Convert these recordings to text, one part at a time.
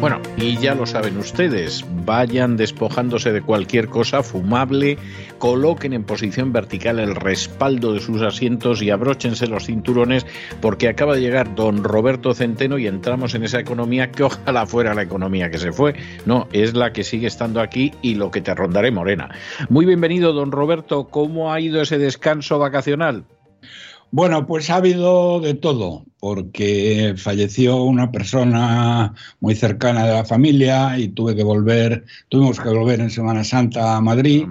Bueno, y ya lo saben ustedes, vayan despojándose de cualquier cosa fumable, coloquen en posición vertical el respaldo de sus asientos y abróchense los cinturones porque acaba de llegar don Roberto Centeno y entramos en esa economía que ojalá fuera la economía que se fue. No, es la que sigue estando aquí y lo que te rondaré morena. Muy bienvenido, don Roberto. ¿Cómo ha ido ese descanso vacacional? Bueno, pues ha habido de todo, porque falleció una persona muy cercana de la familia y tuve que volver, tuvimos que volver en Semana Santa a Madrid.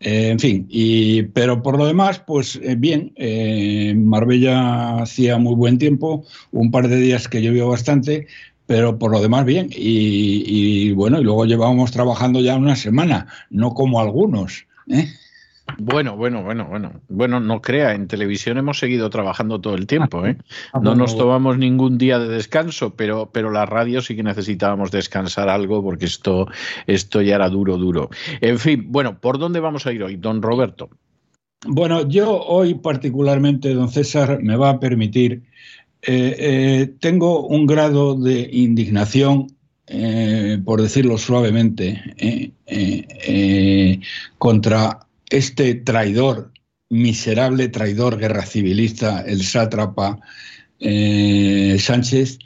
Eh, en fin, y, pero por lo demás, pues eh, bien, eh, Marbella hacía muy buen tiempo, un par de días que llovió bastante, pero por lo demás bien. Y, y bueno, y luego llevábamos trabajando ya una semana, no como algunos. ¿eh? Bueno, bueno, bueno, bueno. Bueno, no crea, en televisión hemos seguido trabajando todo el tiempo, ¿eh? No nos tomamos ningún día de descanso, pero, pero la radio sí que necesitábamos descansar algo porque esto, esto ya era duro, duro. En fin, bueno, ¿por dónde vamos a ir hoy, don Roberto? Bueno, yo hoy particularmente, don César, me va a permitir, eh, eh, tengo un grado de indignación eh, por decirlo suavemente, contra este traidor, miserable traidor guerra civilista, el sátrapa eh, Sánchez,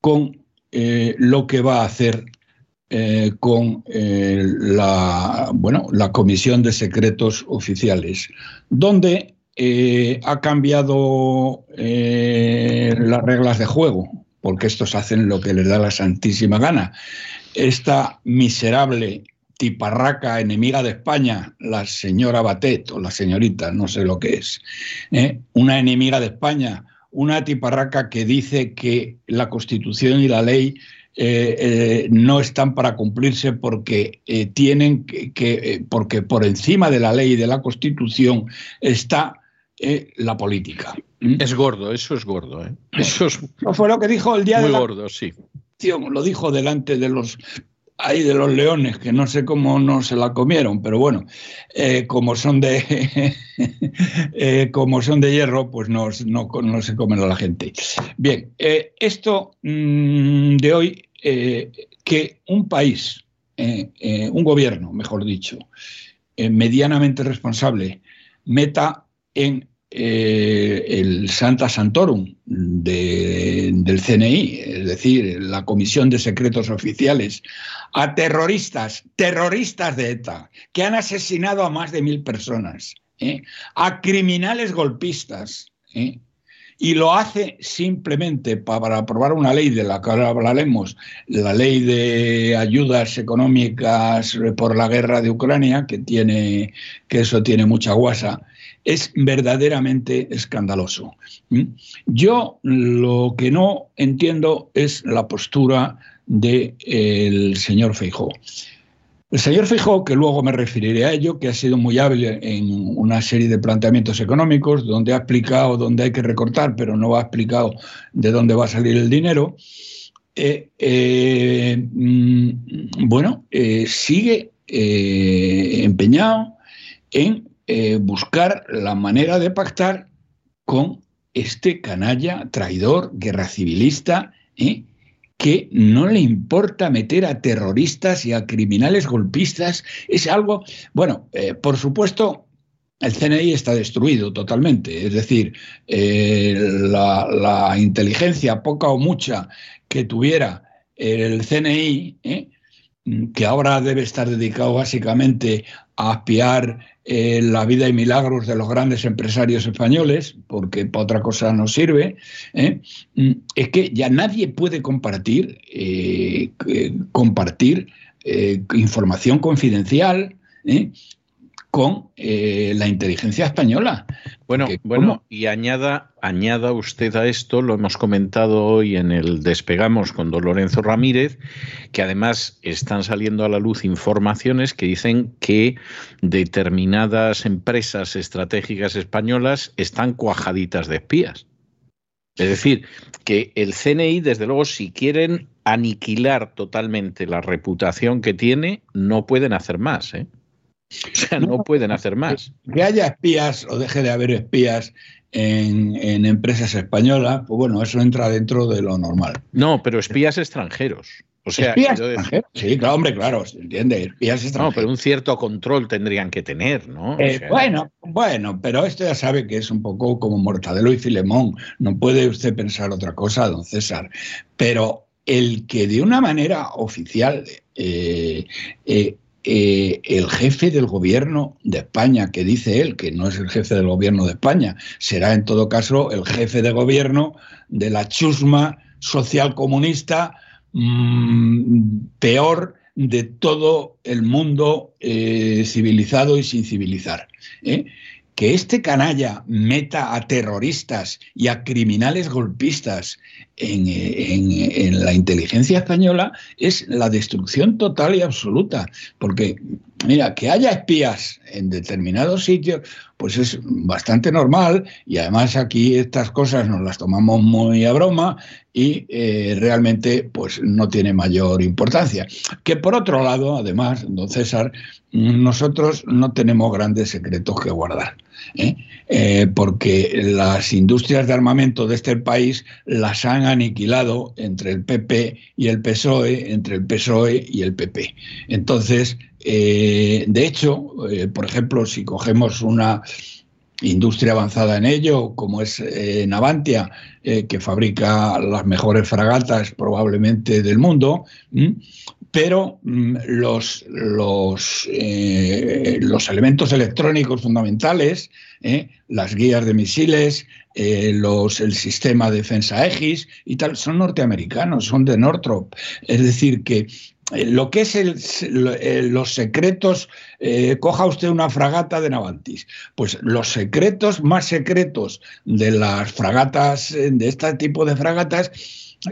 con eh, lo que va a hacer eh, con la, bueno, la Comisión de Secretos Oficiales, donde ha cambiado las reglas de juego, porque estos hacen lo que les da la santísima gana. Esta miserable tiparraca enemiga de España, la señora Batet o la señorita, no sé lo que es, ¿eh? una enemiga de España, una tiparraca que dice que la Constitución y la ley eh, eh, no están para cumplirse porque tienen que, porque por encima de la ley y de la Constitución está la política. ¿Mm? Es gordo, eso es gordo. Eso fue lo que dijo el día de la... gordo, sí. Lo dijo delante de los hay de los leones, que no sé cómo no se la comieron, pero bueno, eh, como, son de, eh, como son de hierro, pues no, se comen a la gente. Bien, eh, esto mm, de hoy, que un país, un gobierno, mejor dicho, medianamente responsable, meta en eh, el Santa Santorum del CNI, es decir, la Comisión de Secretos Oficiales, a terroristas, terroristas de ETA, que han asesinado a más de mil personas, ¿eh? a criminales golpistas, ¿eh? y lo hace simplemente para aprobar una ley de la que ahora hablaremos, la ley de ayudas económicas por la guerra de Ucrania, que que eso tiene mucha guasa, es verdaderamente escandaloso. Yo lo que no entiendo es la postura del señor Feijó. El señor Feijó, que luego me referiré a ello, que ha sido muy hábil en una serie de planteamientos económicos, donde ha explicado dónde hay que recortar, pero no ha explicado de dónde va a salir el dinero, eh, eh, mm, bueno, eh, sigue empeñado en eh, buscar la manera de pactar con este canalla, traidor, guerra civilista, ¿eh? que no le importa meter a terroristas y a criminales golpistas. Es algo, bueno, eh, por supuesto, el CNI está destruido totalmente. Es decir, la, la, inteligencia, poca o mucha, que tuviera el CNI, que ahora debe estar dedicado básicamente a espiar eh, la vida y milagros de los grandes empresarios españoles, porque para otra cosa no sirve, ¿eh? mm, es que ya nadie puede compartir, eh, compartir información confidencial con eh, la inteligencia española. Bueno, bueno, y añada, añada usted a esto, lo hemos comentado hoy en el Despegamos con don Lorenzo Ramírez, que además están saliendo a la luz informaciones que dicen que determinadas empresas estratégicas españolas están cuajaditas de espías. Es decir, que el CNI, desde luego, si quieren aniquilar totalmente la reputación que tiene, no pueden hacer más. ¿eh? O sea, no, pueden hacer más. Que haya espías o deje de haber espías en, empresas españolas, pues bueno, eso entra dentro de lo normal. No, pero espías extranjeros. O sea, ¿Espías extranjeros? Sí, claro, hombre, claro, se entiende, espías extranjeros. No, pero un cierto control tendrían que tener, ¿no? Eh, bueno, bueno, pero esto ya sabe que es un poco como Mortadelo y Filemón. No puede usted pensar otra cosa, don César. Pero el que de una manera oficial eh, eh, eh, el jefe del gobierno de España, que dice él que no es el jefe del gobierno de España, será en todo caso el jefe de gobierno de la chusma social comunista mm, peor de todo el mundo eh, civilizado y sin civilizar. ¿eh? Que este canalla meta a terroristas y a criminales golpistas en, la inteligencia española es la destrucción total y absoluta. Porque, mira, que haya espías en determinados sitios, pues es bastante normal y además aquí estas cosas nos las tomamos muy a broma y eh, realmente pues no tiene mayor importancia. Que por otro lado, además, don César, nosotros no tenemos grandes secretos que guardar. ¿eh? Eh, porque las industrias de armamento de este país las han aniquilado entre el PP y el PSOE, entre el PSOE y el PP. Entonces, eh, de hecho, por ejemplo, si cogemos una industria avanzada en ello, como es Navantia, que fabrica las mejores fragatas probablemente del mundo, pero los, los, eh, elementos electrónicos fundamentales, eh, las guías de misiles, eh, los, el sistema de defensa Aegis y tal, son norteamericanos, son de Northrop. Es decir, que lo que es el, los secretos, coja usted una fragata de Navantis, pues los secretos más secretos de las fragatas, de este tipo de fragatas,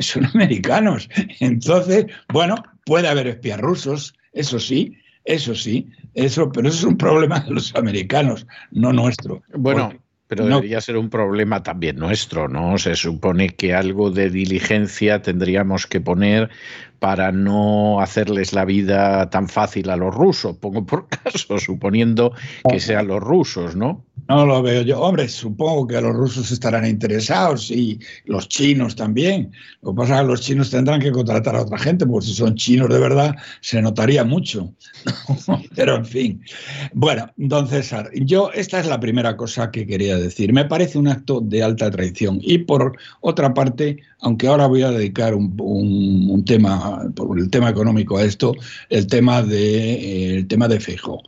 son americanos. Entonces, bueno, Puede haber espías rusos, eso sí, eso sí, eso, pero eso es un problema de los americanos, no nuestro. Bueno, pero debería ser un problema también nuestro, ¿no? Se supone que algo de diligencia tendríamos que poner para no hacerles la vida tan fácil a los rusos, pongo por caso, suponiendo que sean los rusos, ¿no? No lo veo yo. Hombre, supongo que los rusos estarán interesados y los chinos también. Lo que pasa es que los chinos tendrán que contratar a otra gente, porque si son chinos de verdad se notaría mucho. Pero en fin. Bueno, don César, yo esta es la primera cosa que quería decir. Me parece un acto de alta traición. Y por otra parte, aunque ahora voy a dedicar un, tema, por el tema económico a esto, el tema de, el tema de Feijóo.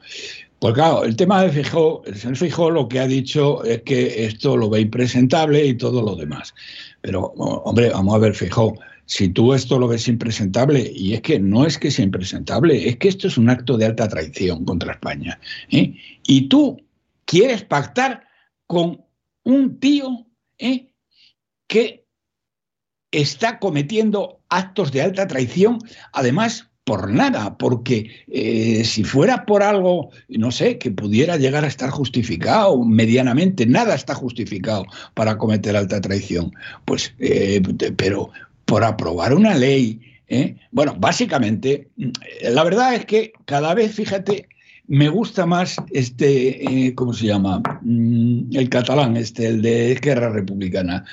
Pues claro, el tema de Feijóo, el señor Feijóo lo que ha dicho es que esto lo ve impresentable y todo lo demás. Pero, hombre, vamos a ver, Feijóo, si tú esto lo ves impresentable, y es que no es que sea impresentable, es que esto es un acto de alta traición contra España. ¿eh? Y tú quieres pactar con un tío ¿eh? que está cometiendo actos de alta traición, además por nada, porque eh, si fuera por algo, no sé, que pudiera llegar a estar justificado medianamente, nada está justificado para cometer alta traición. Pues, eh, pero por aprobar una ley, ¿eh? bueno, básicamente, la verdad es que cada vez, fíjate, me gusta más este, ¿cómo se llama? Mm, el catalán, este, el de Esquerra Republicana.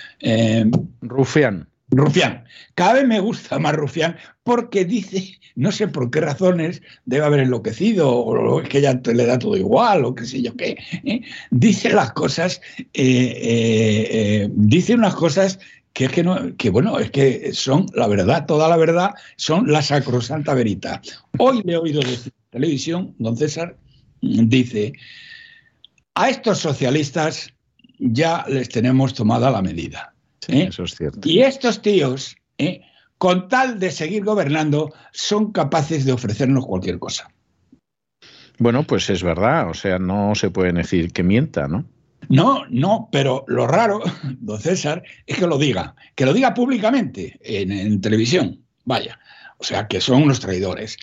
Rufián. Rufián. Cada vez me gusta más Rufián porque dice, no sé por qué razones, debe haber enloquecido o es que ya le da todo igual o qué sé yo qué. ¿eh? Dice las cosas, eh, eh, dice unas cosas que es que no, que bueno, es que son la verdad, toda la verdad, son la sacrosanta verita. Hoy le he oído decir en televisión, don César, dice, a estos socialistas ya les tenemos tomada la medida. ¿Eh? eso es cierto. Y estos tíos, ¿eh? con tal de seguir gobernando, son capaces de ofrecernos cualquier cosa. Bueno, pues es verdad, o sea, no se puede decir que mienta, ¿no? No, no, pero lo raro, don César, es que lo diga, que lo diga públicamente en, televisión, vaya, o sea, que son unos traidores.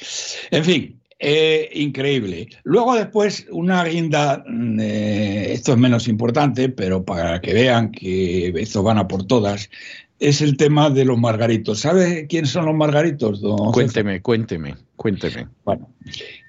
En fin, eh, increíble. Luego después una guinda, mm, eh, esto es menos importante, pero para que vean que esto van a por todas, es el tema de los margaritos. ¿Sabe quiénes son los margaritos? Don cuénteme, cuénteme, cuénteme. Bueno,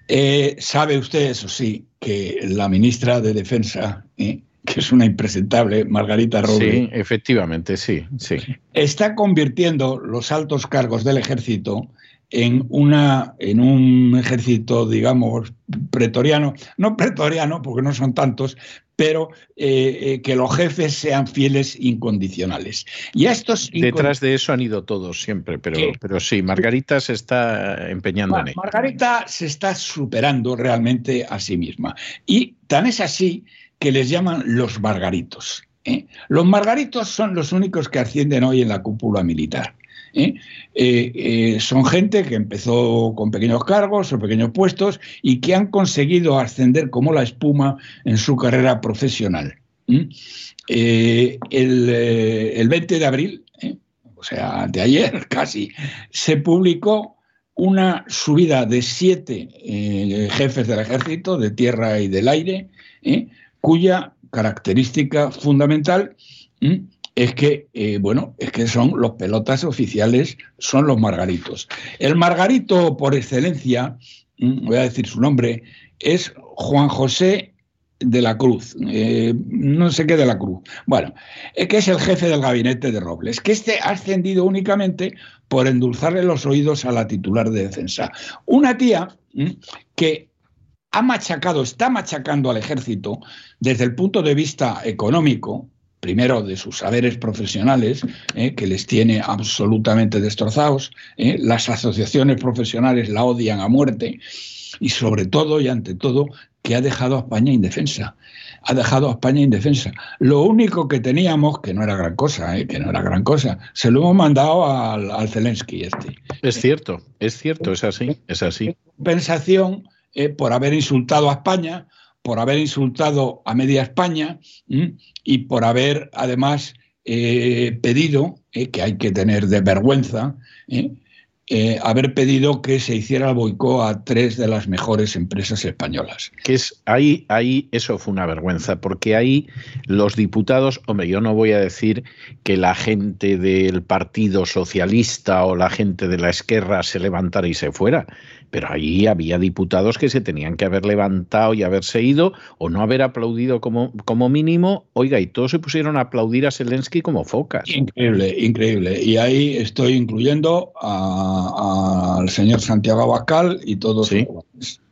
eh, sabe usted, eso sí, que la ministra de Defensa, eh, que es una impresentable, Margarita Robles. Sí, efectivamente, sí, sí. Está convirtiendo los altos cargos del ejército en, una, en un ejército, digamos, pretoriano, no pretoriano, porque no son tantos, pero eh, eh, que los jefes sean fieles incondicionales. Y estos Detrás de eso han ido todos siempre, pero, pero sí, Margarita se está empeñando en ello. Margarita se está superando realmente a sí misma. Y tan es así que les llaman los margaritos. ¿eh? Los margaritos son los únicos que ascienden hoy en la cúpula militar. ¿Eh? Eh, eh, son gente que empezó con pequeños cargos o pequeños puestos y que han conseguido ascender como la espuma en su carrera profesional. El, el, 20 de abril, o sea, de ayer casi, se publicó una subida de siete jefes del ejército, de tierra y del aire, cuya característica fundamental es que, eh, bueno, es que son los pelotas oficiales, son los margaritos. El margarito por excelencia, mm, voy a decir su nombre, es Juan José de la Cruz, eh, no sé qué de la Cruz. Bueno, es que es el jefe del gabinete de Robles, que este ha ascendido únicamente por endulzarle los oídos a la titular de defensa. Una tía mm, que ha machacado, está machacando al ejército desde el punto de vista económico, primero de sus saberes profesionales, eh, que les tiene absolutamente destrozados, eh, las asociaciones profesionales la odian a muerte, y sobre todo y ante todo que ha dejado a España indefensa. Ha dejado a España indefensa. Lo único que teníamos, que no era gran cosa, eh, que no era gran cosa, se lo hemos mandado al, Zelensky este. Es cierto, es cierto, es así, es así. Compensación por haber insultado a España, por haber insultado a media España y por haber además eh, pedido, eh, que hay que tener de vergüenza, eh, haber pedido que se hiciera el boicot a tres de las mejores empresas españolas. Que es ahí, ahí eso fue una vergüenza, porque ahí los diputados, hombre, yo no voy a decir que la gente del Partido Socialista o la gente de la Esquerra se levantara y se fuera, pero ahí había diputados que se tenían que haber levantado y haberse ido o no haber aplaudido como, como mínimo. Oiga, y todos se pusieron a aplaudir a Zelensky como focas. Increíble, increíble. Y ahí estoy incluyendo al señor Santiago Abascal y todos. Sí.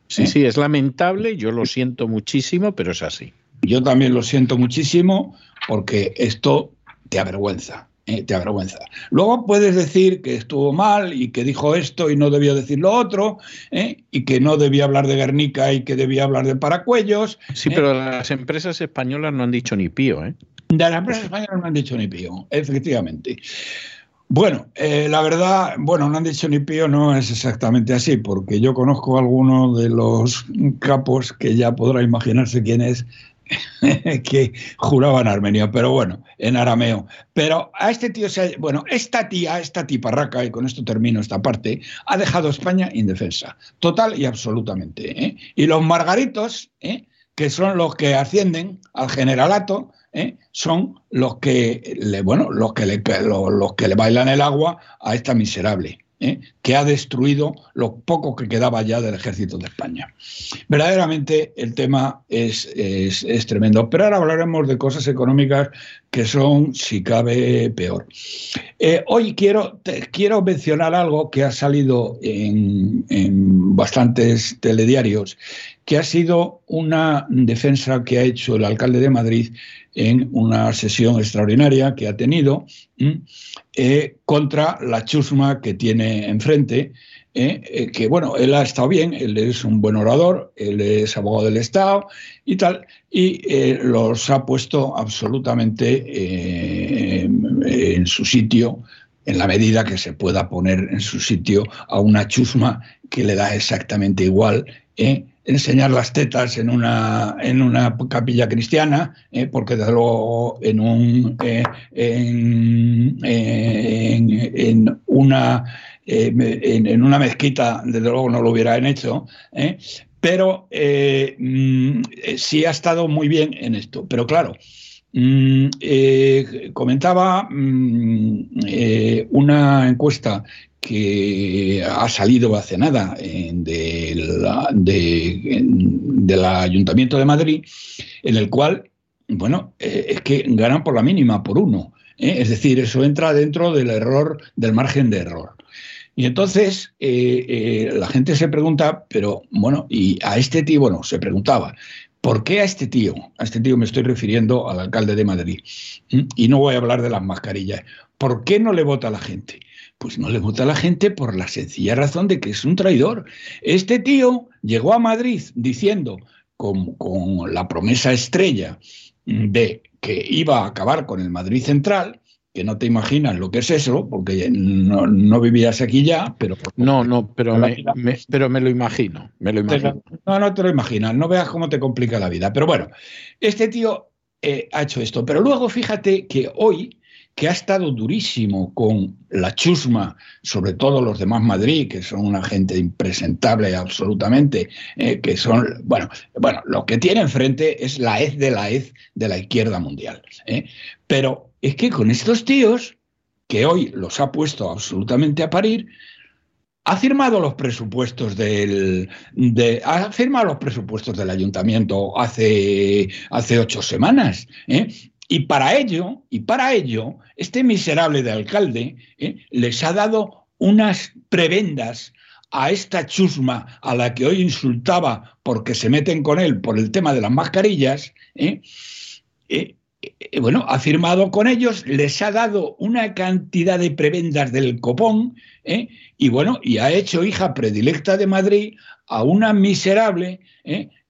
Sí, sí, es lamentable, yo lo siento muchísimo, pero es así. Yo también lo siento muchísimo porque esto te avergüenza. Eh, te avergüenza. Luego puedes decir que estuvo mal y que dijo esto y no debió decir lo otro, eh, y que no debía hablar de Guernica y que debía hablar de Paracuellos. Sí, pero eh. las empresas españolas no han dicho ni pío, ¿eh? De las empresas españolas no han dicho ni pío, efectivamente. Bueno, la verdad, bueno, no han dicho ni pío, no es exactamente así, porque yo conozco a alguno de los capos que ya podrá imaginarse quién es, que juraban armenio, pero bueno, en arameo. Pero a este tío, se bueno, esta tía, esta tiparraca, y con esto termino esta parte, ha dejado España indefensa, total y absolutamente. ¿eh? Y los margaritos, ¿eh? que son los que ascienden al generalato, ¿eh? son los que le, bueno, los que le, los que le bailan el agua a esta miserable. ¿Eh? que ha destruido lo poco que quedaba ya del ejército de España. Verdaderamente el tema es, es, tremendo, pero ahora hablaremos de cosas económicas que son, si cabe, peor. Eh, hoy quiero, quiero mencionar algo que ha salido en, en bastantes telediarios, que ha sido una defensa que ha hecho el alcalde de Madrid en una sesión extraordinaria que ha tenido eh, contra la chusma que tiene enfrente, eh, eh, que bueno, él ha estado bien, él es un buen orador, él es abogado del Estado y tal, y los ha puesto absolutamente en su sitio en la medida que se pueda poner en su sitio a una chusma que le da exactamente igual enseñar las tetas en una, en una capilla cristiana, eh, porque desde luego en, un, eh, en, en, una, en, una mezquita, desde luego no lo hubieran hecho, pero mm, sí ha estado muy bien en esto. Pero claro, Mm, eh, comentaba mm, eh, una encuesta que ha salido hace nada del Ayuntamiento de Madrid, en el cual, bueno, eh, es que ganan por la mínima, por uno. Es decir, eso entra dentro del error, del margen de error. Y entonces la gente se pregunta, pero bueno, y a este tío, bueno, se preguntaba, ¿Por qué a este tío? A este tío me estoy refiriendo al alcalde de Madrid. Y no voy a hablar de las mascarillas. ¿Por qué no le vota la gente? Pues no le vota a la gente por la sencilla razón de que es un traidor. Este tío llegó a Madrid diciendo, con, con la promesa estrella de que iba a acabar con el Madrid Central, que no te imaginas lo que es eso, porque no, vivías aquí ya, pero... No, no, pero me, pero me lo imagino, me lo imagino. No, no te lo imaginas, no veas cómo te complica la vida. Pero bueno, este tío eh, ha hecho esto. Pero luego fíjate que hoy, que ha estado durísimo con la chusma, sobre todo los demás Madrid, que son una gente impresentable absolutamente, eh, que son, bueno, bueno, lo que tiene enfrente es la hez de la hez de la izquierda mundial. ¿eh? Pero es que con estos tíos, que hoy los ha puesto absolutamente a parir, ha firmado los presupuestos del ha firmado los presupuestos del ayuntamiento hace, hace ocho semanas. ¿eh? Y para ello, y para ello, este miserable de alcalde ¿eh? les ha dado unas prebendas a esta chusma a la que hoy insultaba porque se meten con él por el tema de las mascarillas, ¿eh? Eh, bueno, ha firmado con ellos, les ha dado una cantidad de prebendas del copón, y bueno, y ha hecho hija predilecta de Madrid a una miserable.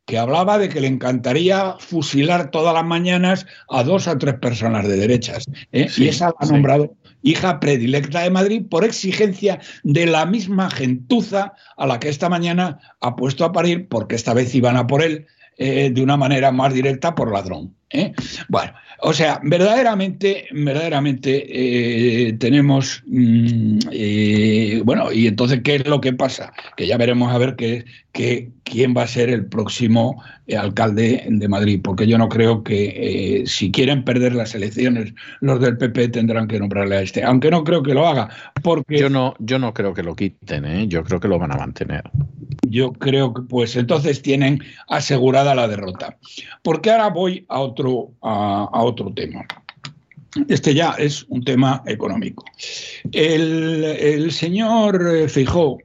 Que hablaba de que le encantaría fusilar todas las mañanas a dos o tres personas de derechas. y esa la ha nombrado hija predilecta de Madrid por exigencia de la misma gentuza a la que esta mañana ha puesto a parir, porque esta vez iban a por él de una manera más directa por ladrón. ¿eh? Bueno, o sea, verdaderamente, verdaderamente eh, tenemos, mm, eh, bueno, y entonces, ¿qué es lo que pasa? Que ya veremos a ver qué, quién va a ser el próximo alcalde de Madrid, porque yo no creo que si quieren perder las elecciones, los del PP tendrán que nombrarle a este, aunque no creo que lo haga, porque... Yo no, yo no creo que lo quiten, yo creo que lo van a mantener. Yo creo que, pues entonces tienen asegurada la derrota. Porque ahora voy a otro a, otro tema. Este ya es un tema económico. El, señor eh, Fijó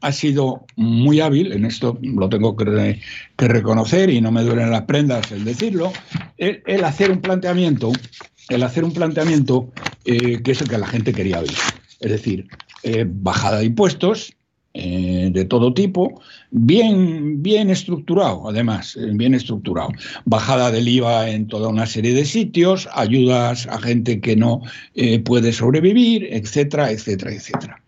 ha sido muy hábil, en esto lo tengo que, reconocer y no me duelen las prendas el decirlo, el, hacer un planteamiento, el hacer un planteamiento eh, que es el que la gente quería oír. Es decir, eh, bajada de impuestos, eh, de todo tipo, bien, bien estructurado, además, eh, bien estructurado. Bajada del IVA en toda una serie de sitios, ayudas a gente que no eh, puede sobrevivir, etcétera, etcétera, etcétera.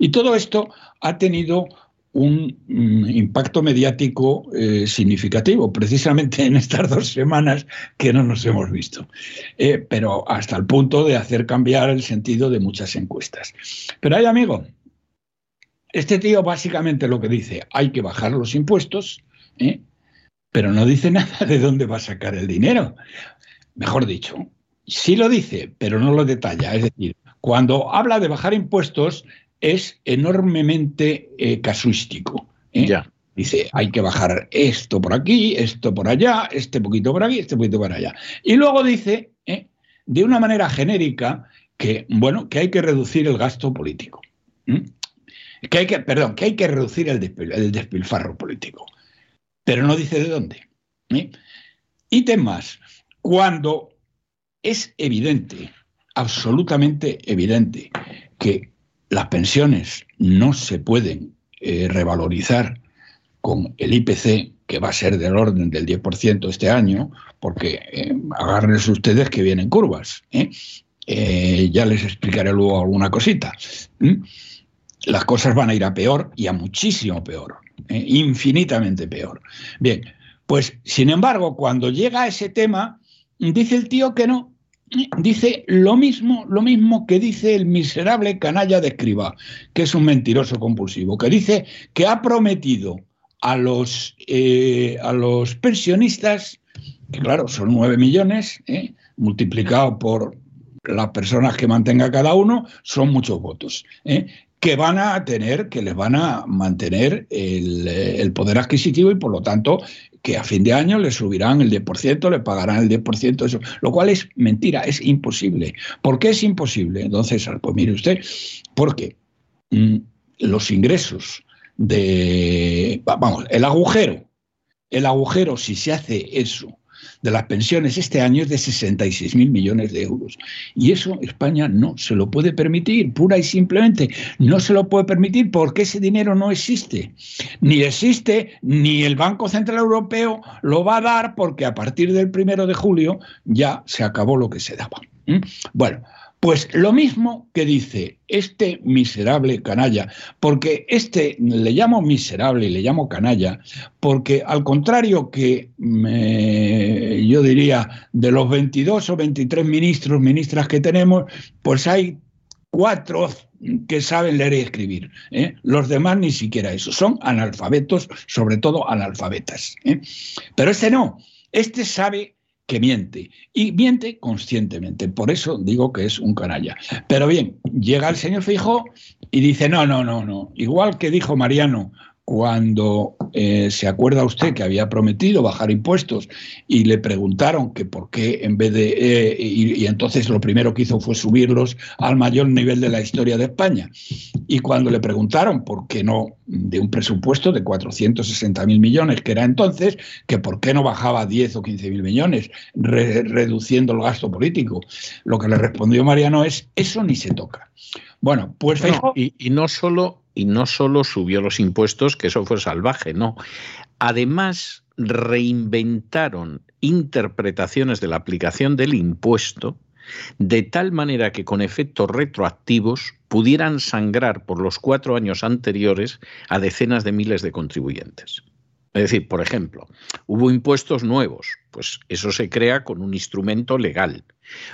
Y todo esto ha tenido un mm, impacto mediático significativo, precisamente en estas dos semanas que no nos hemos visto, pero hasta el punto de hacer cambiar el sentido de muchas encuestas. Pero hay, amigo, este tío básicamente lo que dice, hay que bajar los impuestos, ¿eh? pero no dice nada de dónde va a sacar el dinero. Mejor dicho, sí lo dice, pero no lo detalla. Es decir, cuando habla de bajar impuestos es enormemente eh, casuístico. ¿eh? Ya. Dice, hay que bajar esto por aquí, esto por allá, este poquito por aquí, este poquito por allá. Y luego dice, de una manera genérica, que, bueno, que hay que reducir el gasto político que hay que, perdón, que hay que reducir el, despilfarro político, pero no dice de dónde. ¿eh? Y temas, cuando es evidente, absolutamente evidente, que las pensiones no se pueden eh, revalorizar con el IPC, que va a ser del orden del 10% este año, porque eh, agárrense ustedes que vienen curvas. ya les explicaré luego alguna cosita las cosas van a ir a peor y a muchísimo peor. ¿eh? infinitamente peor. Bien, pues sin embargo, cuando llega a ese tema, dice el tío que no, dice lo mismo, lo mismo que dice el miserable canalla de escriba, que es un mentiroso compulsivo, que dice que ha prometido a los, eh, a los pensionistas, que claro, son nueve millones, ¿eh? multiplicado por las personas que mantenga cada uno, son muchos votos. ¿eh? Que van a tener, que les van a mantener el, el, poder adquisitivo y por lo tanto que a fin de año le subirán el 10%, le pagarán el 10%, eso, lo cual es mentira, es imposible. ¿Por qué es imposible, César? Pues mire usted, porque mm, los ingresos de, vamos, el agujero, el agujero, si se hace eso, de las pensiones este año es de 66 mil millones de euros. Y eso España no se lo puede permitir, pura y simplemente. No se lo puede permitir porque ese dinero no existe. Ni existe, ni el Banco Central Europeo lo va a dar porque a partir del primero de julio ya se acabó lo que se daba. ¿Mm? Bueno, pues lo mismo que dice este miserable canalla, porque este le llamo miserable y le llamo canalla, porque al contrario que yo diría de los 22 o 23 ministros, ministras que tenemos, pues hay cuatro que saben leer y escribir. ¿eh? Los demás ni siquiera eso. Son analfabetos, sobre todo analfabetas. ¿eh? Pero este no. Este sabe que miente y miente conscientemente. Por eso digo que es un canalla. Pero bien, llega el señor Fijo y dice, no, no, no, no. Igual que dijo Mariano cuando eh, se acuerda usted que había prometido bajar impuestos y le preguntaron que por qué en vez de... Eh, y, entonces lo primero que hizo fue subirlos al mayor nivel de la historia de España. Y cuando le preguntaron por qué no de un presupuesto de 460 mil millones, que era entonces, que por qué no bajaba 10 o 15 mil millones, reduciendo el gasto político, lo que le respondió Mariano es, eso ni se toca. Bueno, pues... y, y no solo y no solo subió los impuestos, que eso fue salvaje, no. Además, reinventaron interpretaciones de la aplicación del impuesto de tal manera que con efectos retroactivos pudieran sangrar por los cuatro años anteriores a decenas de miles de contribuyentes. Es decir, por ejemplo, hubo impuestos nuevos, pues eso se crea con un instrumento legal.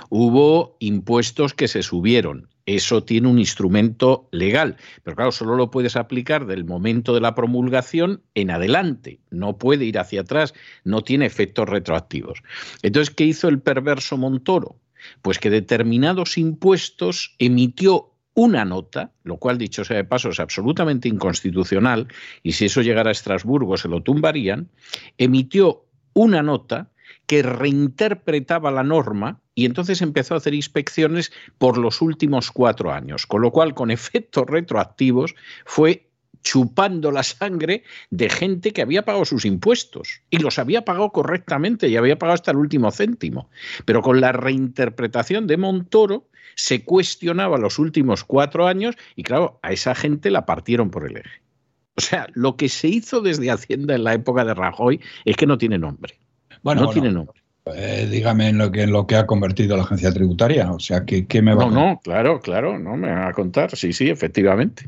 Hubo impuestos que se subieron, eso tiene un instrumento legal, pero claro, solo lo puedes aplicar del momento de la promulgación en adelante, no puede ir hacia atrás, no tiene efectos retroactivos. Entonces, ¿qué hizo el perverso Montoro? Pues que determinados impuestos emitió una nota, lo cual dicho sea de paso es absolutamente inconstitucional, y si eso llegara a Estrasburgo se lo tumbarían, emitió una nota que reinterpretaba la norma y entonces empezó a hacer inspecciones por los últimos cuatro años, con lo cual con efectos retroactivos fue chupando la sangre de gente que había pagado sus impuestos y los había pagado correctamente y había pagado hasta el último céntimo. Pero con la reinterpretación de Montoro se cuestionaba los últimos cuatro años y claro, a esa gente la partieron por el eje. O sea, lo que se hizo desde Hacienda en la época de Rajoy es que no tiene nombre. Bueno, no tiene nombre. Eh, dígame en lo, que, en lo que ha convertido la agencia tributaria. O sea, ¿qué, qué me va no, a No, no, claro, claro, no me va a contar. Sí, sí, efectivamente.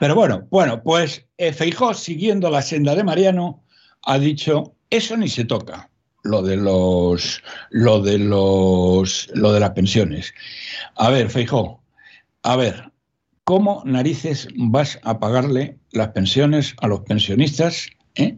Pero bueno, bueno, pues eh, Feijó, siguiendo la senda de Mariano, ha dicho, eso ni se toca, lo de los, lo de los, lo de las pensiones. A ver, Feijó, a ver, ¿cómo narices vas a pagarle las pensiones a los pensionistas? Eh?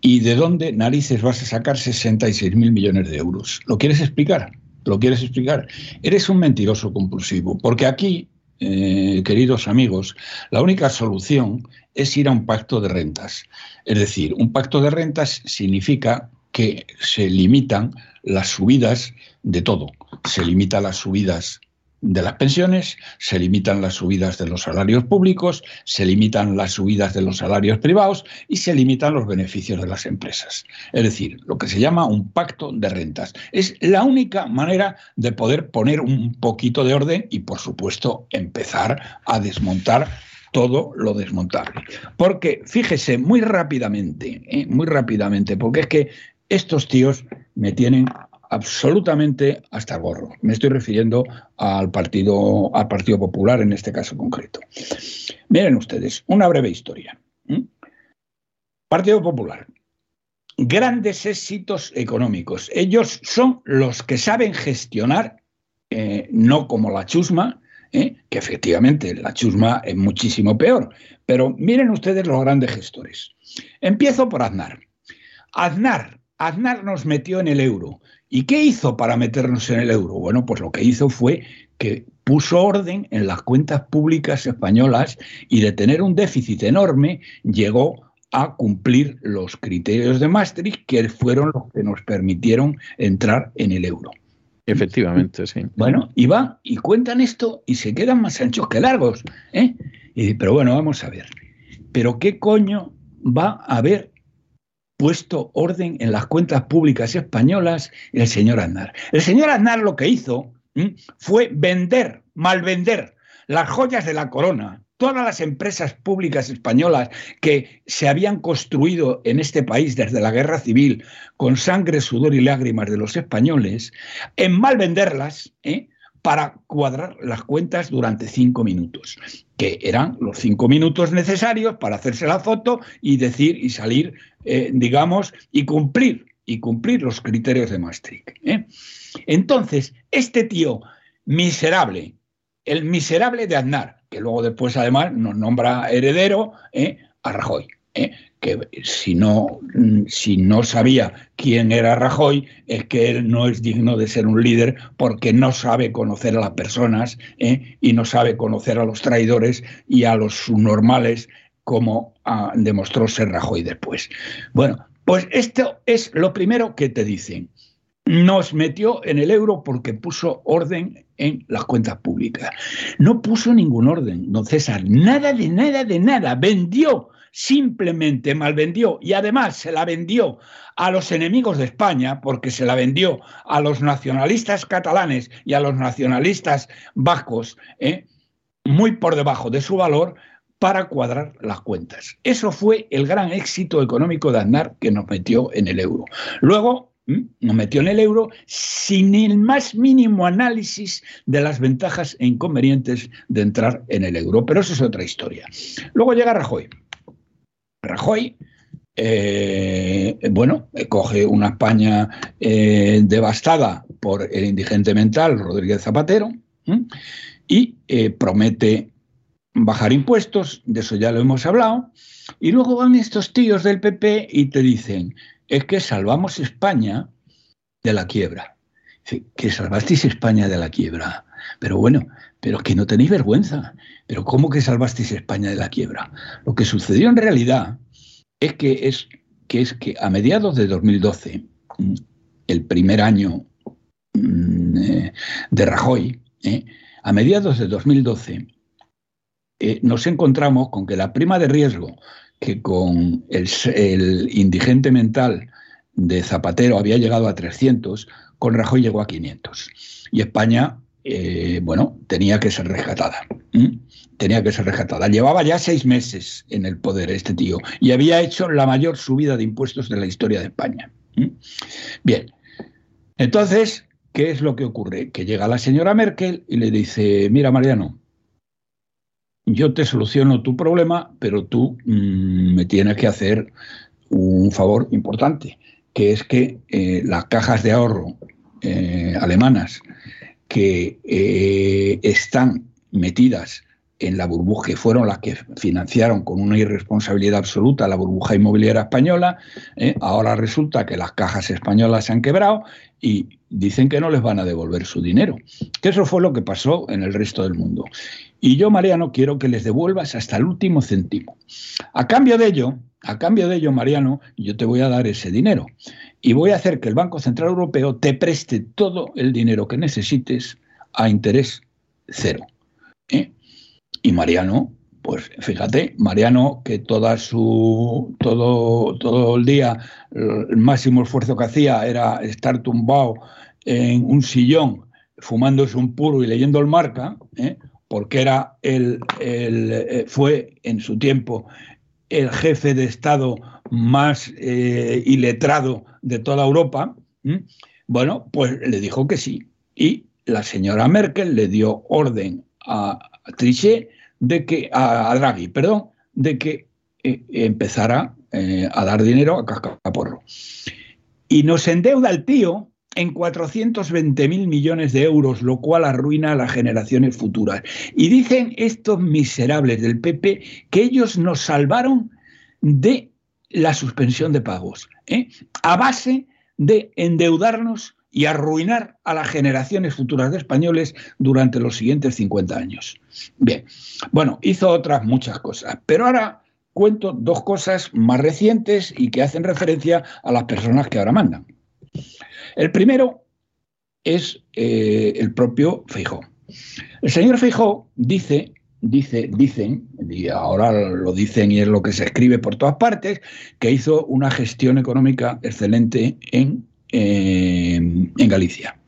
¿Y de dónde narices vas a sacar 66 mil millones de euros? ¿Lo quieres explicar? ¿Lo quieres explicar? Eres un mentiroso compulsivo, porque aquí, eh, queridos amigos, la única solución es ir a un pacto de rentas. Es decir, un pacto de rentas significa que se limitan las subidas de todo. Se limitan las subidas de las pensiones, se limitan las subidas de los salarios públicos, se limitan las subidas de los salarios privados y se limitan los beneficios de las empresas. Es decir, lo que se llama un pacto de rentas. Es la única manera de poder poner un poquito de orden y, por supuesto, empezar a desmontar todo lo desmontable. Porque, fíjese, muy rápidamente, ¿eh? muy rápidamente, porque es que estos tíos me tienen absolutamente hasta el gorro. Me estoy refiriendo al Partido, al Partido Popular en este caso concreto. Miren ustedes, una breve historia. Partido Popular. Grandes éxitos económicos. Ellos son los que saben gestionar, eh, no como la chusma, eh, que efectivamente la chusma es muchísimo peor. Pero miren ustedes los grandes gestores. Empiezo por Aznar. Aznar, Aznar nos metió en el euro. ¿Y qué hizo para meternos en el euro? Bueno, pues lo que hizo fue que puso orden en las cuentas públicas españolas y de tener un déficit enorme llegó a cumplir los criterios de Maastricht que fueron los que nos permitieron entrar en el euro. Efectivamente, sí. Bueno, y van y cuentan esto y se quedan más anchos que largos. ¿eh? pero bueno, vamos a ver. ¿Pero qué coño va a haber puesto orden en las cuentas públicas españolas el señor Aznar? El señor Aznar lo que hizo fue vender, malvender las joyas de la corona, todas las empresas públicas españolas que se habían construido en este país desde la guerra civil con sangre, sudor y lágrimas de los españoles, en malvenderlas ¿eh? Para cuadrar las cuentas durante cinco minutos, que eran los cinco minutos necesarios para hacerse la foto y decir y salir, eh, digamos, y cumplir y cumplir los criterios de Maastricht. ¿eh? Entonces, este tío miserable, el miserable de Aznar, que luego después además nos nombra heredero ¿eh? a Rajoy, ¿eh? que si no, si no sabía quién era Rajoy, es que él no es digno de ser un líder porque no sabe conocer a las personas ¿eh? y no sabe conocer a los traidores y a los subnormales como ah, demostró ser Rajoy después. Bueno, pues esto es lo primero que te dicen nos metió en el euro porque puso orden en las cuentas públicas. No puso ningún orden, don César, nada de nada de nada, vendió, simplemente malvendió y además se la vendió a los enemigos de España porque se la vendió a los nacionalistas catalanes y a los nacionalistas vascos, ¿eh? muy por debajo de su valor, para cuadrar las cuentas. Eso fue el gran éxito económico de Aznar que nos metió en el euro. Luego nos metió en el euro sin el más mínimo análisis de las ventajas e inconvenientes de entrar en el euro. Pero eso es otra historia. Luego llega Rajoy. Rajoy, eh, bueno, coge una España eh, devastada por el indigente mental Rodríguez Zapatero y eh, promete bajar impuestos, de eso ya lo hemos hablado, y luego van estos tíos del PP y te dicen, es que salvamos España de la quiebra. Que salvasteis España de la quiebra. Pero bueno, pero que no tenéis vergüenza. Pero ¿cómo que salvasteis España de la quiebra? Lo que sucedió en realidad es que, es, que, es que a mediados de 2012, mm, el primer año mm, eh, de Rajoy, eh, a mediados de 2012, eh, nos encontramos con que la prima de riesgo que con el, indigente mental de Zapatero había llegado a 300, con Rajoy llegó a 500. Y España, eh, bueno, tenía que ser rescatada. Tenía que ser rescatada. Llevaba ya seis meses en el poder este tío y había hecho la mayor subida de impuestos de la historia de España. Bien, entonces, ¿qué es lo que ocurre? Que llega la señora Merkel y le dice, mira Mariano, yo te soluciono tu problema, pero tú mm, me tienes que hacer un favor importante, que es que eh, las cajas de ahorro eh, alemanas que eh, están metidas en la burbuja, que fueron las que financiaron con una irresponsabilidad absoluta la burbuja inmobiliaria española, ahora resulta que las cajas españolas se han quebrado y dicen que no les van a devolver su dinero. Que eso fue lo que pasó en el resto del mundo. Y yo, Mariano, quiero que les devuelvas hasta el último céntimo. A cambio de ello, a cambio de ello, Mariano, yo te voy a dar ese dinero y voy a hacer que el Banco Central Europeo te preste todo el dinero que necesites a interés cero. ¿eh? Y Mariano, pues fíjate, Mariano, que su, todo, todo el día el máximo esfuerzo que hacía era estar tumbado en un sillón fumándose un puro y leyendo el marca, ¿eh? porque era el, eh, fue en su tiempo el jefe de Estado más eh, iletrado de toda Europa, bueno, pues le dijo que sí. Y la señora Merkel le dio orden a, Trichet de que, a, Draghi, perdón, de que empezara eh, a dar dinero a cascaporro. Y nos endeuda el tío en 420 mil millones de euros, lo cual arruina a las generaciones futuras. Y dicen estos miserables del PP que ellos nos salvaron de la suspensión de pagos, ¿eh? a base de endeudarnos y arruinar a las generaciones futuras de españoles durante los siguientes 50 años. Bien, bueno, hizo otras muchas cosas, pero ahora cuento dos cosas más recientes y que hacen referencia a las personas que ahora mandan. El primero es eh, el propio Feijó. El señor Feijó dice, dice, dicen, y ahora lo dicen y es lo que se escribe por todas partes, que hizo una gestión económica excelente en en Galicia.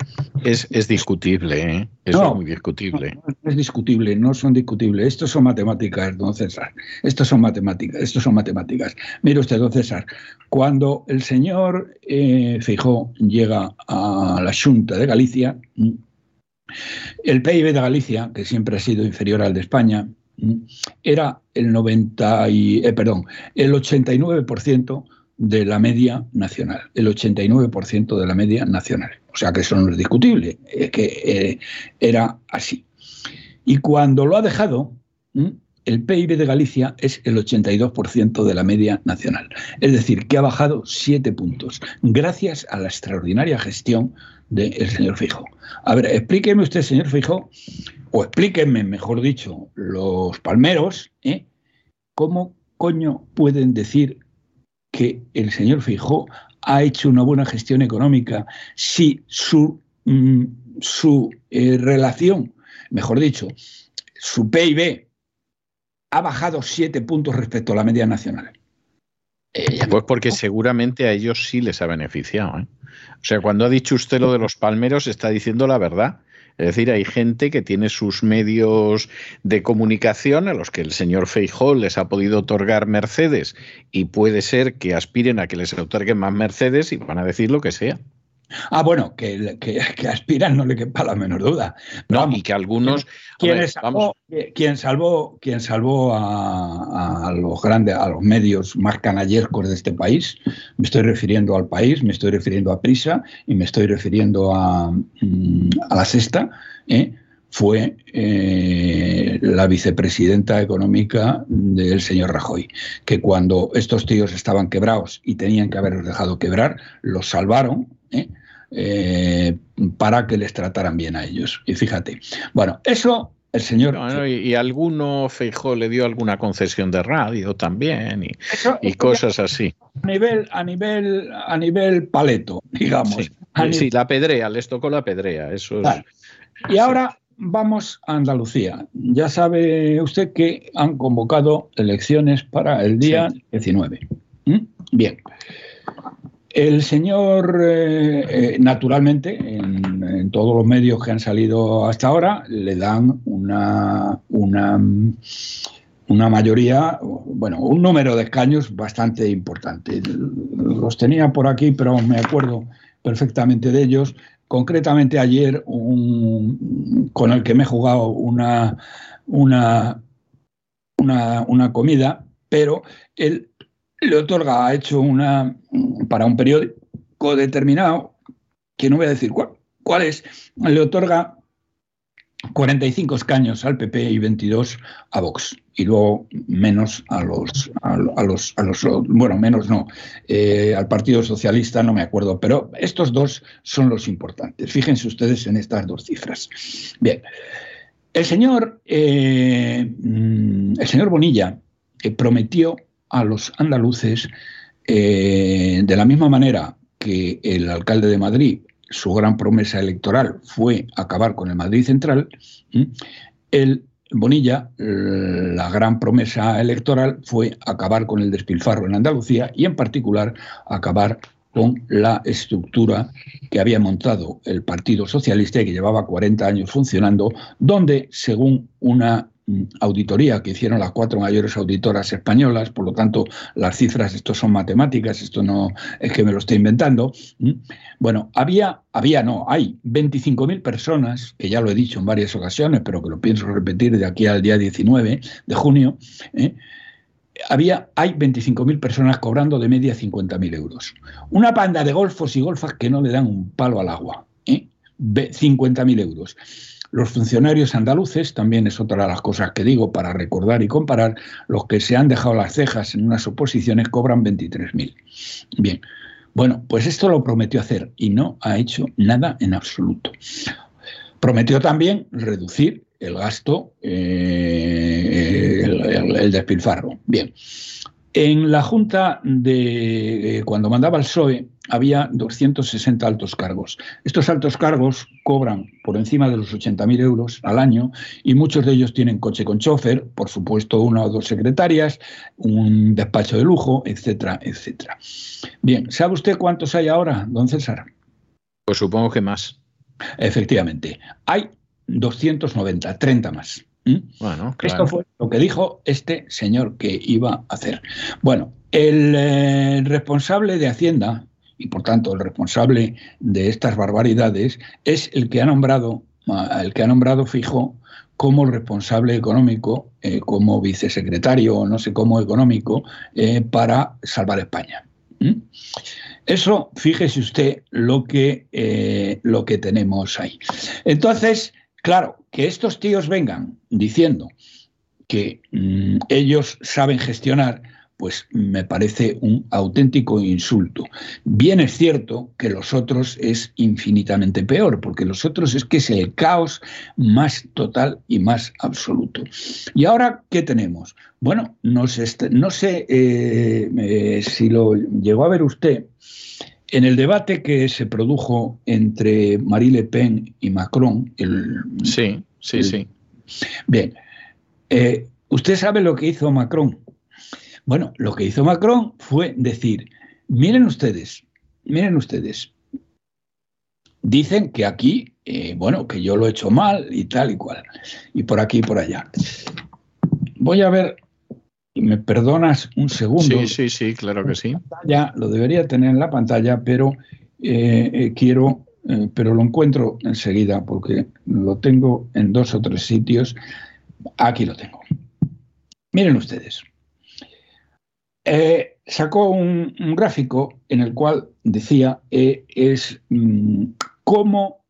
Es, discutible, ¿eh? es muy discutible. No, es discutible, no son discutibles. Estos son matemáticas, don César. Estos son matemáticas, estos son matemáticas. Mire usted, don César, cuando el señor eh, Feijó llega a la Junta de Galicia, el PIB de Galicia, que siempre ha sido inferior al de España, era el 90 y, eh, perdón, el 89% de la media nacional, el 89% de la media nacional. O sea que eso no es discutible, es que eh, era así. Y cuando lo ha dejado, el PIB de Galicia es el 82% de la media nacional. Es decir, que ha bajado 7 puntos, gracias a la extraordinaria gestión del señor Fijo. A ver, explíqueme usted, señor Fijo, o explíquenme, mejor dicho, los palmeros, ¿eh? ¿cómo coño pueden decir que el señor Fijó ha hecho una buena gestión económica si su, mm, su eh, relación, mejor dicho, su PIB ha bajado siete puntos respecto a la media nacional. Eh, pues porque seguramente a ellos sí les ha beneficiado. ¿eh? O sea, cuando ha dicho usted lo de los palmeros, está diciendo la verdad. Es decir, hay gente que tiene sus medios de comunicación a los que el señor Feijó les ha podido otorgar Mercedes y puede ser que aspiren a que les otorguen más Mercedes y van a decir lo que sea. Ah, bueno, que, aspiran no le quepa la menor duda. No, y que algunos. ¿Quién, salvó, quien salvó, quien salvó a, los grandes, a los medios más canallescos de este país? Me estoy refiriendo al país, me estoy refiriendo a Prisa y me estoy refiriendo a, mm, la Sexta. ¿eh? fue eh, la vicepresidenta económica del señor Rajoy, que cuando estos tíos estaban quebrados y tenían que haberlos dejado quebrar, los salvaron. ¿eh? Eh, para que les trataran bien a ellos. Y fíjate, bueno, eso el señor. y, alguno, Feijó, le dio alguna concesión de radio también y, cosas así. A nivel, a nivel, a nivel paleto, digamos. Sí, la pedrea, les tocó la pedrea, eso Y ahora vamos a Andalucía. Ya sabe usted que han convocado elecciones para el día 19. ¿Mm? Bien. El señor, eh, eh, naturalmente, en, todos los medios que han salido hasta ahora, le dan una, una, una mayoría, bueno, un número de escaños bastante importante. Los tenía por aquí, pero me acuerdo perfectamente de ellos. Concretamente ayer, un, con el que me he jugado una, una, una, una comida, pero él le otorga, ha hecho una, para un periódico determinado, que no voy a decir cuál, cuál es, le otorga 45 escaños al PP y 22 a Vox. Y luego menos a los, a, los, a los bueno, menos no, eh, al Partido Socialista no me acuerdo, pero estos dos son los importantes. Fíjense ustedes en estas dos cifras. Bien, el señor, eh, mm, el señor Bonilla eh, prometió a los andaluces eh, de la misma manera que el alcalde de Madrid, su gran promesa electoral fue acabar con el Madrid Central, el Bonilla, la gran promesa electoral fue acabar con el despilfarro en Andalucía y en particular acabar con la estructura que había montado el Partido Socialista y que llevaba 40 años funcionando, donde, según una auditoría que hicieron las cuatro mayores auditoras españolas, por lo tanto las cifras, esto son matemáticas, esto no es que me lo estoy inventando. Bueno, había, había no, hay 25.000 personas, que ya lo he dicho en varias ocasiones, pero que lo pienso repetir de aquí al día 19 de junio, ¿eh? había, hay 25.000 personas cobrando de media 50.000 euros. Una banda de golfos y golfas que no le dan un palo al agua. ¿eh? 50.000 euros. Los funcionarios andaluces, también es otra de las cosas que digo para recordar y comparar, los que se han dejado las cejas en unas oposiciones cobran 23.000. Bien, bueno, pues esto lo prometió hacer y no ha hecho nada en absoluto. Prometió también reducir el gasto, eh, el, despilfarro. Bien. En la Junta de eh, cuando mandaba el PSOE había 260 altos cargos. Estos altos cargos cobran por encima de los 80.000 euros al año y muchos de ellos tienen coche con chofer, por supuesto una o dos secretarias, un despacho de lujo, etcétera, etcétera. Bien, ¿sabe usted cuántos hay ahora, don César? Pues supongo que más. Efectivamente, hay 290, 30 más. Bueno, Esto fue lo que dijo este señor que iba a hacer. Bueno, el eh, responsable de Hacienda, y por tanto el responsable de estas barbaridades, es el que ha nombrado, el que ha nombrado fijo como responsable económico, eh, como vicesecretario o no sé cómo económico, eh, para salvar España. Eso, fíjese usted lo que, lo que tenemos ahí. Entonces, Claro, que estos tíos vengan diciendo que mm, ellos saben gestionar, pues me parece un auténtico insulto. Bien es cierto que los otros es infinitamente peor, porque los otros es que es el caos más total y más absoluto. ¿Y ahora qué tenemos? Bueno, no sé, no sé eh, eh, si lo llegó a ver usted, en el debate que se produjo entre Marie Le Pen y Macron, el, sí, sí, sí. Bien, eh, ¿usted sabe lo que hizo Macron? Bueno, lo que hizo Macron fue decir, miren ustedes, miren ustedes, dicen que aquí, eh, bueno, que yo lo he hecho mal y tal y cual, y por aquí y por allá. Voy a ver me perdonas un segundo. Sí, sí, sí, claro que sí. Ya lo debería tener en la pantalla, pero eh, eh, quiero, eh, pero lo encuentro enseguida porque lo tengo en dos o tres sitios. Aquí lo tengo. Miren ustedes. Sacó un, gráfico en el cual decía es mm, cómo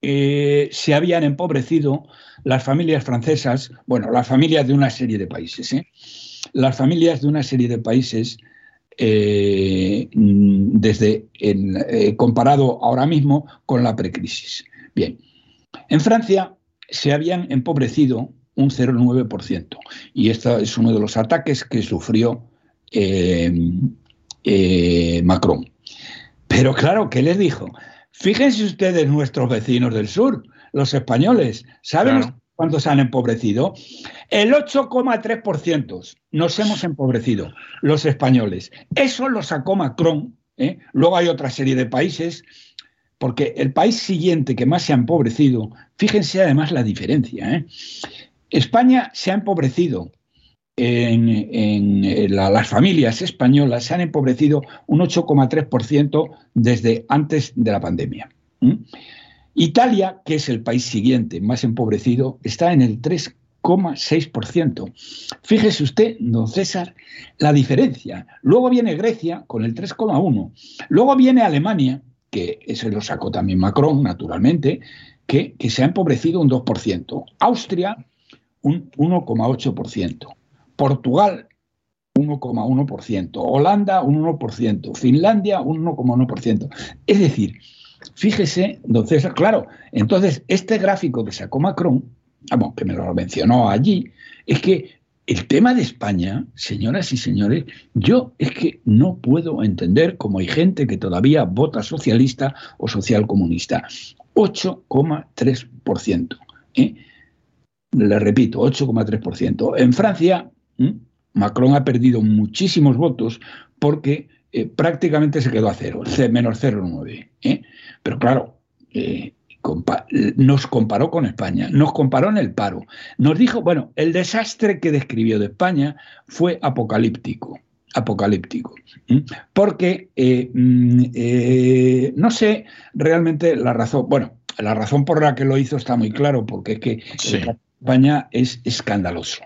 se habían empobrecido las familias francesas, bueno, las familias de una serie de países. ¿eh? las familias de una serie de países, eh, desde eh, comparado ahora mismo con la precrisis. Bien, en Francia se habían empobrecido un 0,9%. Y este es uno de los ataques que sufrió eh, Macron. Pero claro, ¿qué les dijo? Fíjense ustedes nuestros vecinos del sur, los españoles, ¿saben ¿Cuántos se han empobrecido? El 8,3% nos hemos empobrecido, los españoles. Eso lo sacó Macron. ¿eh? Luego hay otra serie de países, porque el país siguiente que más se ha empobrecido, fíjense además la diferencia. ¿eh? España se ha empobrecido en, las familias españolas se han empobrecido un 8,3% desde antes de la pandemia. Italia, que es el país siguiente más empobrecido, está en el 3,6%. Fíjese usted, don César, la diferencia. Luego viene Grecia con el 3,1%. Luego viene Alemania, que se lo sacó también Macron, naturalmente, que, que se ha empobrecido un 2%. Austria, un 1,8%. Portugal, 1,1%. Holanda, un 1%. Finlandia, un 1,1%. Es decir, Fíjese, entonces, claro, entonces este gráfico que sacó Macron, vamos, que me lo mencionó allí, es que el tema de España, señoras y señores, yo es que no puedo entender cómo hay gente que todavía vota socialista o socialcomunista. 8,3%. ¿eh? Le repito, 8,3%. En Francia, Macron ha perdido muchísimos votos porque eh, prácticamente se quedó a cero, menos 0,9. ¿eh? Pero claro, eh, nos comparó con España, nos comparó en el paro. Nos dijo, bueno, el desastre que describió de España fue apocalíptico apocalíptico. Porque mm, no sé realmente la razón, bueno, la razón por la que lo hizo está muy claro, porque es que España es escandaloso.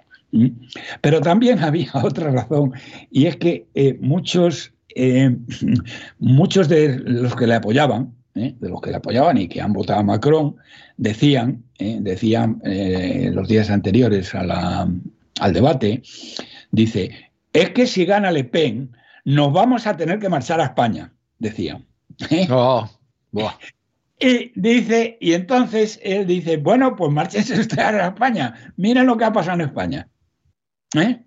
Pero también había otra razón, y es que eh, muchos, eh, muchos de los que le apoyaban, ¿eh? de los que le apoyaban y que han votado a Macron, decían, decían los días anteriores al debate, dice, es que si gana Le Pen, nos vamos a tener que marchar a España, decían. Oh, y dice, y entonces él dice, bueno, pues márchese usted a España. Miren lo que ha pasado en España. ¿Eh?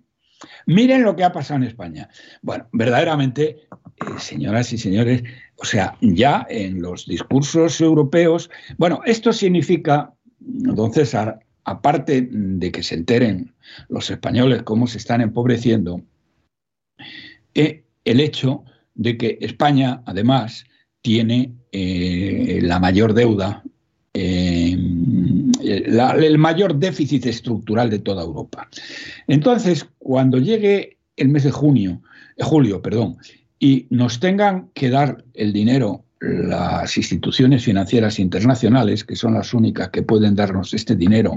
Miren lo que ha pasado en España. Bueno, verdaderamente, eh, señoras y señores, o sea, ya en los discursos europeos, bueno, esto significa, don César, aparte de que se enteren los españoles cómo se están empobreciendo, eh, el hecho de que España, además, tiene la mayor deuda el mayor déficit estructural de toda Europa. Entonces, cuando llegue el mes de junio, eh, julio, perdón, y nos tengan que dar el dinero las instituciones financieras internacionales, que son las únicas que pueden darnos este dinero,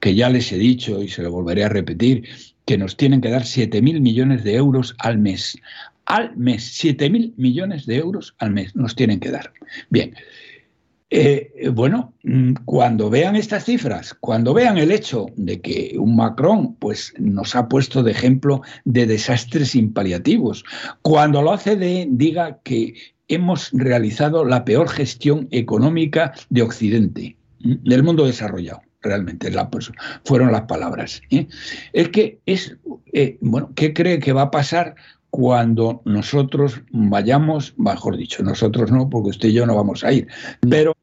que ya les he dicho y se lo volveré a repetir, que nos tienen que dar 7.000 millones de euros al mes. Al mes, 7.000 millones de euros al mes nos tienen que dar. Bien, eh, bueno, mm, cuando vean estas cifras, cuando vean el hecho de que un Macron pues, nos ha puesto de ejemplo de desastres impaliativos, cuando lo hace de diga que hemos realizado la peor gestión económica de Occidente, del mundo desarrollado realmente la, pues, fueron las palabras. ¿eh? Es que es, eh, bueno, ¿qué cree que va a pasar cuando nosotros vayamos, mejor dicho, nosotros no, porque usted y yo no vamos a ir, pero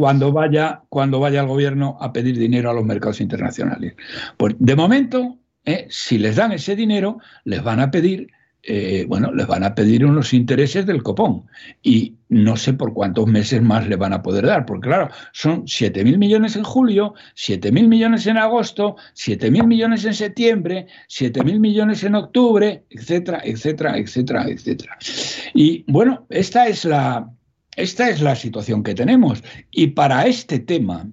cuando vaya, cuando vaya el gobierno a pedir dinero a los mercados internacionales. Pues de momento, eh, si les dan ese dinero, les van a pedir, eh, bueno, les van a pedir unos intereses del copón. Y no sé por cuántos meses más le van a poder dar, porque claro, son 7.000 millones en julio, 7.000 millones en agosto, 7.000 millones en septiembre, 7.000 millones en octubre, etcétera, etcétera, etcétera, etcétera. Y bueno, esta es la, esta es la situación que tenemos. Y para este tema,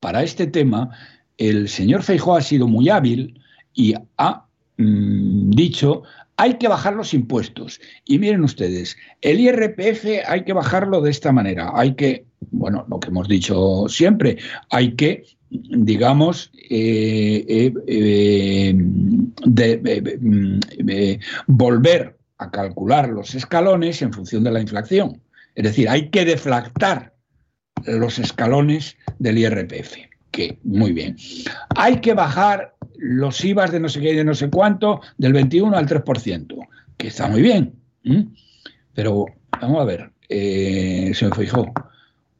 para este tema, el señor Feijóo ha sido muy hábil y ha mm, dicho hay que bajar los impuestos. Y miren ustedes, el IRPF hay que bajarlo de esta manera. Hay que, bueno, lo que hemos dicho siempre, hay que, digamos, eh, eh, eh, mm, volver a calcular los escalones en función de la inflación. Es decir, hay que deflactar los escalones del IRPF, que muy bien. Hay que bajar los IVAs de no sé qué y de no sé cuánto del 21 al 3%, que está muy bien. Pero vamos a ver, eh, se me fijó.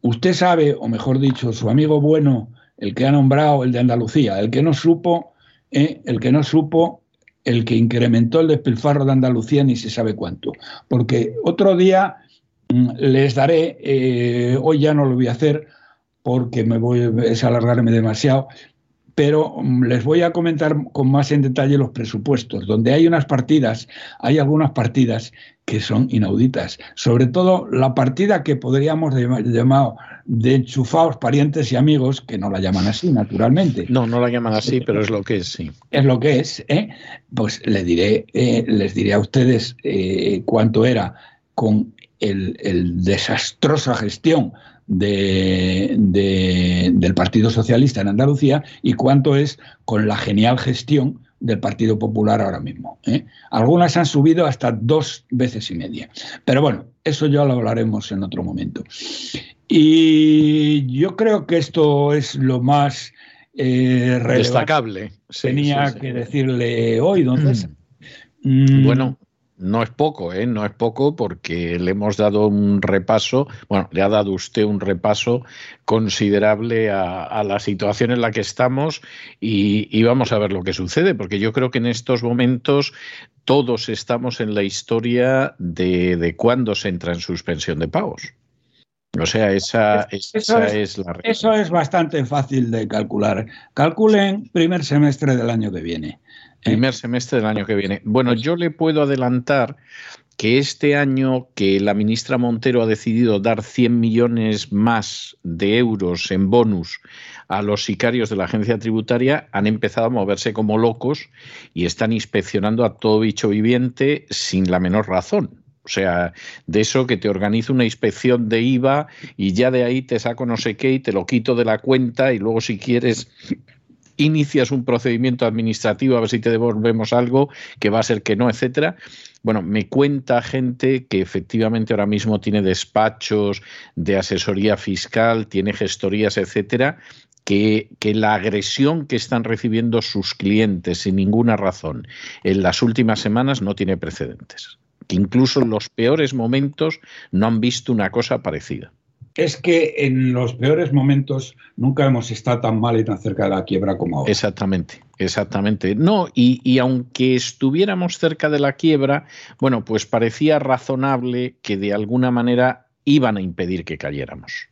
Usted sabe, o mejor dicho, su amigo bueno, el que ha nombrado el de Andalucía, el que no supo, eh, el que no supo, el que incrementó el despilfarro de Andalucía ni se sabe cuánto. Porque otro día les daré, eh, hoy ya no lo voy a hacer porque me voy a alargarme demasiado, pero mm, les voy a comentar con más en detalle los presupuestos, donde hay unas partidas, hay algunas partidas que son inauditas, sobre todo la partida que podríamos llamar de enchufados parientes y amigos, que no la llaman así, naturalmente. No, no la llaman así, pero es lo que es, sí. Es lo que es, ¿eh? Pues le diré, eh, les diré a ustedes cuánto era con el, desastrosa gestión del Partido Socialista en Andalucía y cuánto es con la genial gestión del Partido Popular ahora mismo. ¿eh? Algunas han subido hasta dos veces y media. Pero bueno, eso ya lo hablaremos en otro momento. Y yo creo que esto es lo más eh, destacable. Tenía que decirle hoy, entonces. Mm. Bueno, no es poco, ¿eh? No es poco porque le hemos dado un repaso, bueno, le ha dado usted un repaso considerable a, la situación en la que estamos y, vamos a ver lo que sucede, porque yo creo que en estos momentos todos estamos en la historia de, de cuándo se entra en suspensión de pagos. O sea, esa, esa es, la Eso es bastante fácil de calcular. Calculen primer semestre del año que viene. Primer semestre del año que viene. Bueno, yo le puedo adelantar que este año que la ministra Montero ha decidido dar 100 millones más de euros en bonus a los sicarios de la agencia tributaria han empezado a moverse como locos y están inspeccionando a todo bicho viviente sin la menor razón. O sea, de eso que te organizo una inspección de IVA y ya de ahí te saco no sé qué y te lo quito de la cuenta y luego si quieres inicias un procedimiento administrativo a ver si te devolvemos algo, que va a ser que no, etcétera. Bueno, me cuenta gente que efectivamente ahora mismo tiene despachos de asesoría fiscal, tiene gestorías, etcétera, que, que, la agresión que están recibiendo sus clientes sin ninguna razón en las últimas semanas no tiene precedentes. Que incluso en los peores momentos no han visto una cosa parecida es que en los peores momentos nunca hemos estado tan mal y tan cerca de la quiebra como ahora. Exactamente, exactamente. No, y, y, aunque estuviéramos cerca de la quiebra, bueno, pues parecía razonable que de alguna manera iban a impedir que cayéramos.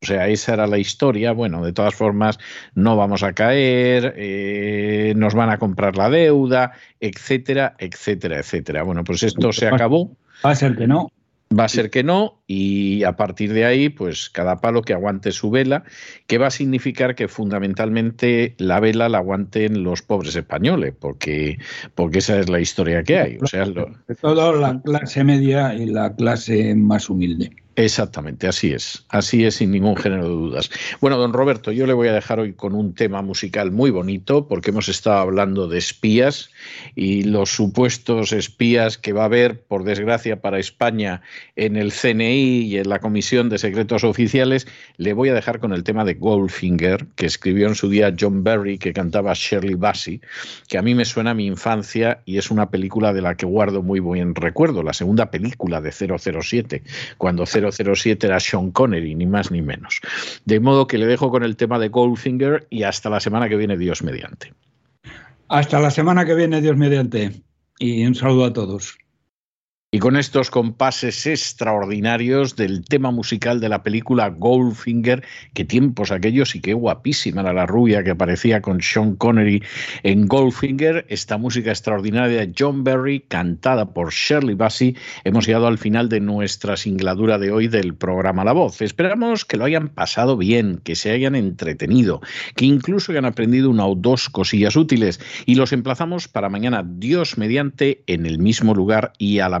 O sea, esa era la historia. Bueno, de todas formas, no vamos a caer, eh, nos van a comprar la deuda, etcétera, etcétera, etcétera. Bueno, pues esto se acabó. Va a ser que no. Va a ser que no y a partir de ahí, pues cada palo que aguante su vela, que va a significar que fundamentalmente la vela la aguanten los pobres españoles, porque, porque esa es la historia que hay. O sea, lo... todo la clase media y la clase más humilde. Exactamente, así es, así es sin ningún género de dudas. Bueno, don Roberto, yo le voy a dejar hoy con un tema musical muy bonito porque hemos estado hablando de espías y los supuestos espías que va a haber, por desgracia, para España en el CNI y en la Comisión de Secretos Oficiales. Le voy a dejar con el tema de Goldfinger, que escribió en su día John Barry, que cantaba Shirley Bassey, que a mí me suena a mi infancia y es una película de la que guardo muy buen recuerdo, la segunda película de 007, cuando 007 007 era Sean Connery, ni más ni menos. De modo que le dejo con el tema de Goldfinger y hasta la semana que viene, Dios mediante. Hasta la semana que viene, Dios mediante. Y un saludo a todos. Y con estos compases extraordinarios del tema musical de la película Goldfinger, qué tiempos aquellos y qué guapísima era la rubia que aparecía con Sean Connery en Goldfinger, esta música extraordinaria de John Barry, cantada por Shirley Bassey, hemos llegado al final de nuestra singladura de hoy del programa La Voz. Esperamos que lo hayan pasado bien, que se hayan entretenido, que incluso hayan aprendido una o dos cosillas útiles y los emplazamos para mañana, Dios mediante, en el mismo lugar y a la